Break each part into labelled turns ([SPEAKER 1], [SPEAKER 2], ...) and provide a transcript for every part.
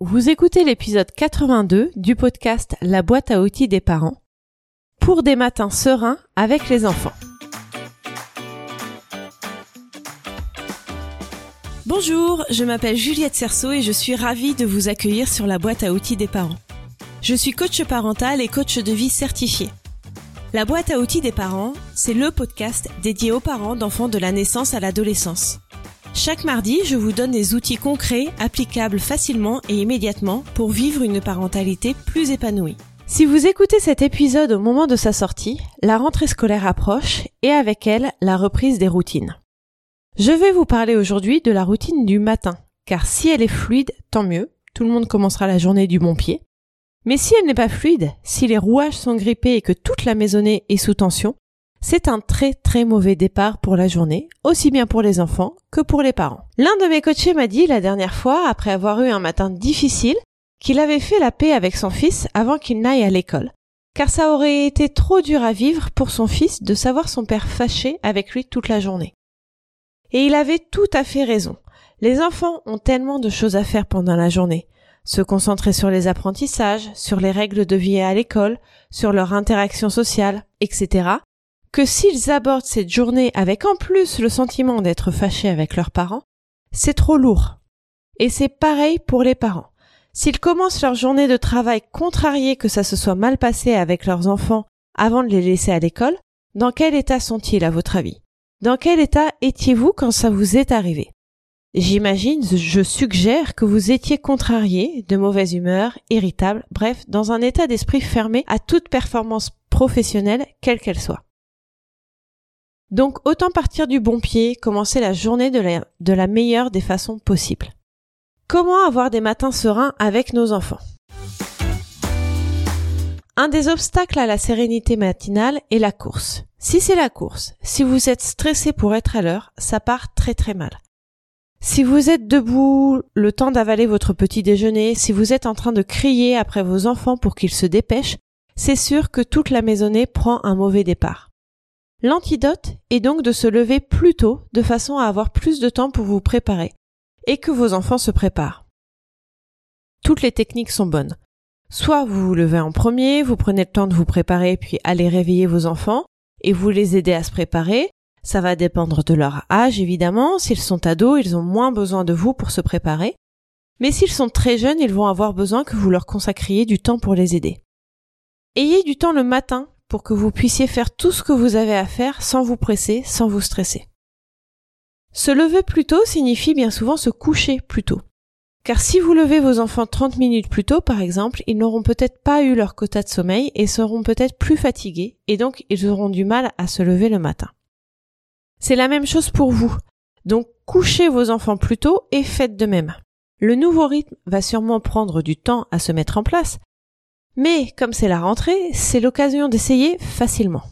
[SPEAKER 1] Vous écoutez l'épisode 82 du podcast La boîte à outils des parents pour des matins sereins avec les enfants. Bonjour, je m'appelle Juliette Cerceau et je suis ravie de vous accueillir sur la boîte à outils des parents. Je suis coach parental et coach de vie certifié. La boîte à outils des parents, c'est le podcast dédié aux parents d'enfants de la naissance à l'adolescence. Chaque mardi, je vous donne des outils concrets, applicables facilement et immédiatement pour vivre une parentalité plus épanouie. Si vous écoutez cet épisode au moment de sa sortie, la rentrée scolaire approche et avec elle la reprise des routines. Je vais vous parler aujourd'hui de la routine du matin, car si elle est fluide, tant mieux, tout le monde commencera la journée du bon pied. Mais si elle n'est pas fluide, si les rouages sont grippés et que toute la maisonnée est sous tension, c'est un très très mauvais départ pour la journée, aussi bien pour les enfants que pour les parents. L'un de mes coachés m'a dit la dernière fois, après avoir eu un matin difficile, qu'il avait fait la paix avec son fils avant qu'il n'aille à l'école. Car ça aurait été trop dur à vivre pour son fils de savoir son père fâché avec lui toute la journée. Et il avait tout à fait raison. Les enfants ont tellement de choses à faire pendant la journée. Se concentrer sur les apprentissages, sur les règles de vie à l'école, sur leur interaction sociale, etc que s'ils abordent cette journée avec en plus le sentiment d'être fâchés avec leurs parents, c'est trop lourd. Et c'est pareil pour les parents. S'ils commencent leur journée de travail contrariés que ça se soit mal passé avec leurs enfants avant de les laisser à l'école, dans quel état sont-ils à votre avis? Dans quel état étiez-vous quand ça vous est arrivé? J'imagine, je suggère que vous étiez contrarié, de mauvaise humeur, irritable, bref, dans un état d'esprit fermé à toute performance professionnelle, quelle qu'elle soit. Donc autant partir du bon pied, commencer la journée de la, meilleure des façons possibles. Comment avoir des matins sereins avec nos enfants? Un des obstacles à la sérénité matinale est la course. Si c'est la course, si vous êtes stressé pour être à l'heure, ça part très très mal. Si vous êtes debout, le temps d'avaler votre petit déjeuner, si vous êtes en train de crier après vos enfants pour qu'ils se dépêchent, c'est sûr que toute la maisonnée prend un mauvais départ. L'antidote est donc de se lever plus tôt de façon à avoir plus de temps pour vous préparer et que vos enfants se préparent. Toutes les techniques sont bonnes. Soit vous vous levez en premier, vous prenez le temps de vous préparer puis allez réveiller vos enfants et vous les aidez à se préparer. Ça va dépendre de leur âge évidemment. S'ils sont ados, ils ont moins besoin de vous pour se préparer. Mais s'ils sont très jeunes, ils vont avoir besoin que vous leur consacriez du temps pour les aider. Ayez du temps le matin pour que vous puissiez faire tout ce que vous avez à faire sans vous presser, sans vous stresser. Se lever plus tôt signifie bien souvent se coucher plus tôt. Car si vous levez vos enfants 30 minutes plus tôt, par exemple, ils n'auront peut-être pas eu leur quota de sommeil et seront peut-être plus fatigués, et donc ils auront du mal à se lever le matin. C'est la même chose pour vous. Donc couchez vos enfants plus tôt et faites de même. Le nouveau rythme va sûrement prendre du temps à se mettre en place, mais comme c'est la rentrée, c'est l'occasion d'essayer facilement.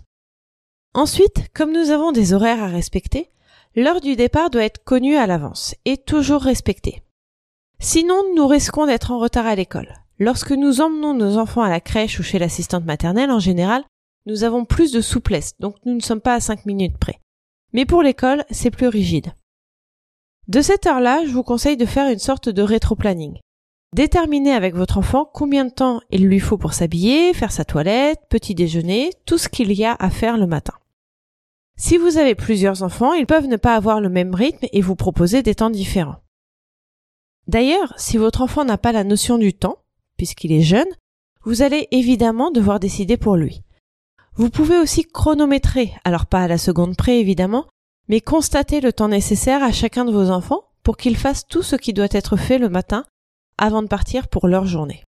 [SPEAKER 1] Ensuite, comme nous avons des horaires à respecter, l'heure du départ doit être connue à l'avance et toujours respectée. Sinon, nous risquons d'être en retard à l'école. Lorsque nous emmenons nos enfants à la crèche ou chez l'assistante maternelle, en général, nous avons plus de souplesse, donc nous ne sommes pas à 5 minutes près. Mais pour l'école, c'est plus rigide. De cette heure-là, je vous conseille de faire une sorte de rétro-planning. Déterminez avec votre enfant combien de temps il lui faut pour s'habiller, faire sa toilette, petit déjeuner, tout ce qu'il y a à faire le matin. Si vous avez plusieurs enfants, ils peuvent ne pas avoir le même rythme et vous proposer des temps différents. D'ailleurs, si votre enfant n'a pas la notion du temps, puisqu'il est jeune, vous allez évidemment devoir décider pour lui. Vous pouvez aussi chronométrer, alors pas à la seconde près évidemment, mais constater le temps nécessaire à chacun de vos enfants pour qu'ils fassent tout ce qui doit être fait le matin avant de partir pour leur journée.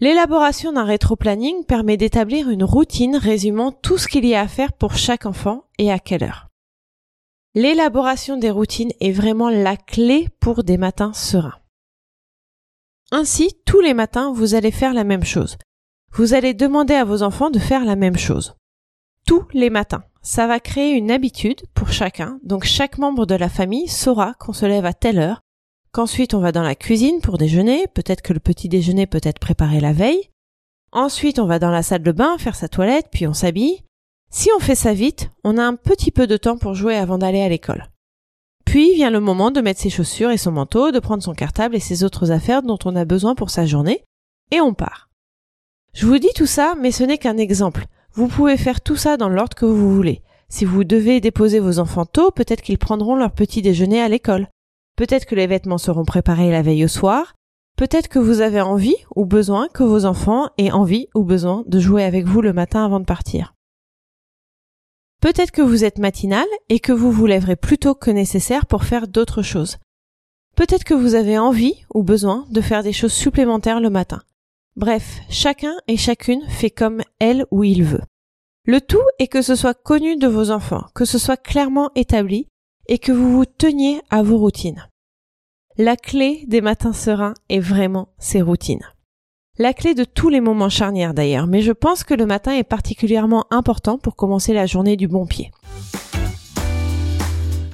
[SPEAKER 1] L'élaboration d'un rétro-planning permet d'établir une routine résumant tout ce qu'il y a à faire pour chaque enfant et à quelle heure. L'élaboration des routines est vraiment la clé pour des matins sereins. Ainsi, tous les matins, vous allez faire la même chose. Vous allez demander à vos enfants de faire la même chose. Tous les matins. Ça va créer une habitude pour chacun, donc chaque membre de la famille saura qu'on se lève à telle heure qu'ensuite on va dans la cuisine pour déjeuner, peut-être que le petit déjeuner peut être préparé la veille. Ensuite on va dans la salle de bain faire sa toilette, puis on s'habille. Si on fait ça vite, on a un petit peu de temps pour jouer avant d'aller à l'école. Puis vient le moment de mettre ses chaussures et son manteau, de prendre son cartable et ses autres affaires dont on a besoin pour sa journée, et on part. Je vous dis tout ça, mais ce n'est qu'un exemple. Vous pouvez faire tout ça dans l'ordre que vous voulez. Si vous devez déposer vos enfants tôt, peut-être qu'ils prendront leur petit déjeuner à l'école. Peut-être que les vêtements seront préparés la veille au soir. Peut-être que vous avez envie ou besoin que vos enfants aient envie ou besoin de jouer avec vous le matin avant de partir. Peut-être que vous êtes matinal et que vous vous lèverez plus tôt que nécessaire pour faire d'autres choses. Peut-être que vous avez envie ou besoin de faire des choses supplémentaires le matin. Bref, chacun et chacune fait comme elle ou il veut. Le tout est que ce soit connu de vos enfants, que ce soit clairement établi et que vous vous teniez à vos routines. La clé des matins sereins est vraiment ces routines. La clé de tous les moments charnières d'ailleurs, mais je pense que le matin est particulièrement important pour commencer la journée du bon pied.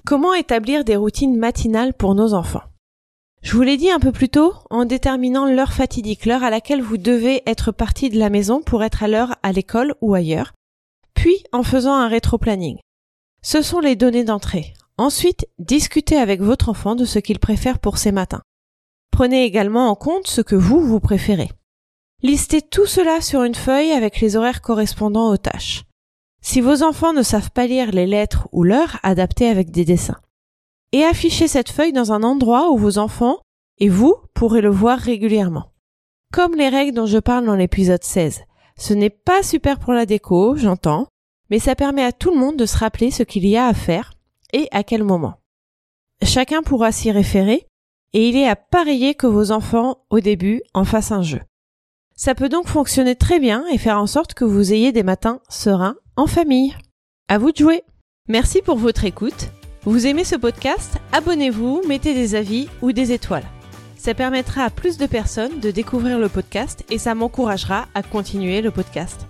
[SPEAKER 1] Comment établir des routines matinales pour nos enfants? Je vous l'ai dit un peu plus tôt, en déterminant l'heure fatidique, l'heure à laquelle vous devez être parti de la maison pour être à l'heure à l'école ou ailleurs, puis en faisant un rétro-planning. Ce sont les données d'entrée. Ensuite, discutez avec votre enfant de ce qu'il préfère pour ses matins. Prenez également en compte ce que vous, vous préférez. Listez tout cela sur une feuille avec les horaires correspondant aux tâches. Si vos enfants ne savent pas lire les lettres ou l'heure, adaptez avec des dessins. Et affichez cette feuille dans un endroit où vos enfants et vous pourrez le voir régulièrement. Comme les règles dont je parle dans l'épisode 16. Ce n'est pas super pour la déco, j'entends, mais ça permet à tout le monde de se rappeler ce qu'il y a à faire et à quel moment. Chacun pourra s'y référer et il est à parier que vos enfants, au début, en fassent un jeu. Ça peut donc fonctionner très bien et faire en sorte que vous ayez des matins sereins en famille. À vous de jouer. Merci pour votre écoute. Vous aimez ce podcast? Abonnez-vous, mettez des avis ou des étoiles. Ça permettra à plus de personnes de découvrir le podcast et ça m'encouragera à continuer le podcast.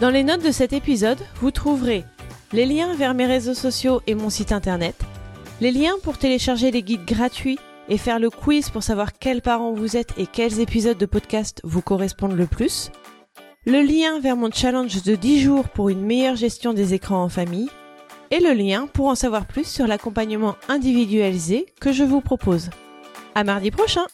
[SPEAKER 1] Dans les notes de cet épisode, vous trouverez les liens vers mes réseaux sociaux et mon site internet, les liens pour télécharger les guides gratuits et faire le quiz pour savoir quels parents vous êtes et quels épisodes de podcast vous correspondent le plus, le lien vers mon challenge de 10 jours pour une meilleure gestion des écrans en famille, et le lien pour en savoir plus sur l'accompagnement individualisé que je vous propose. À mardi prochain!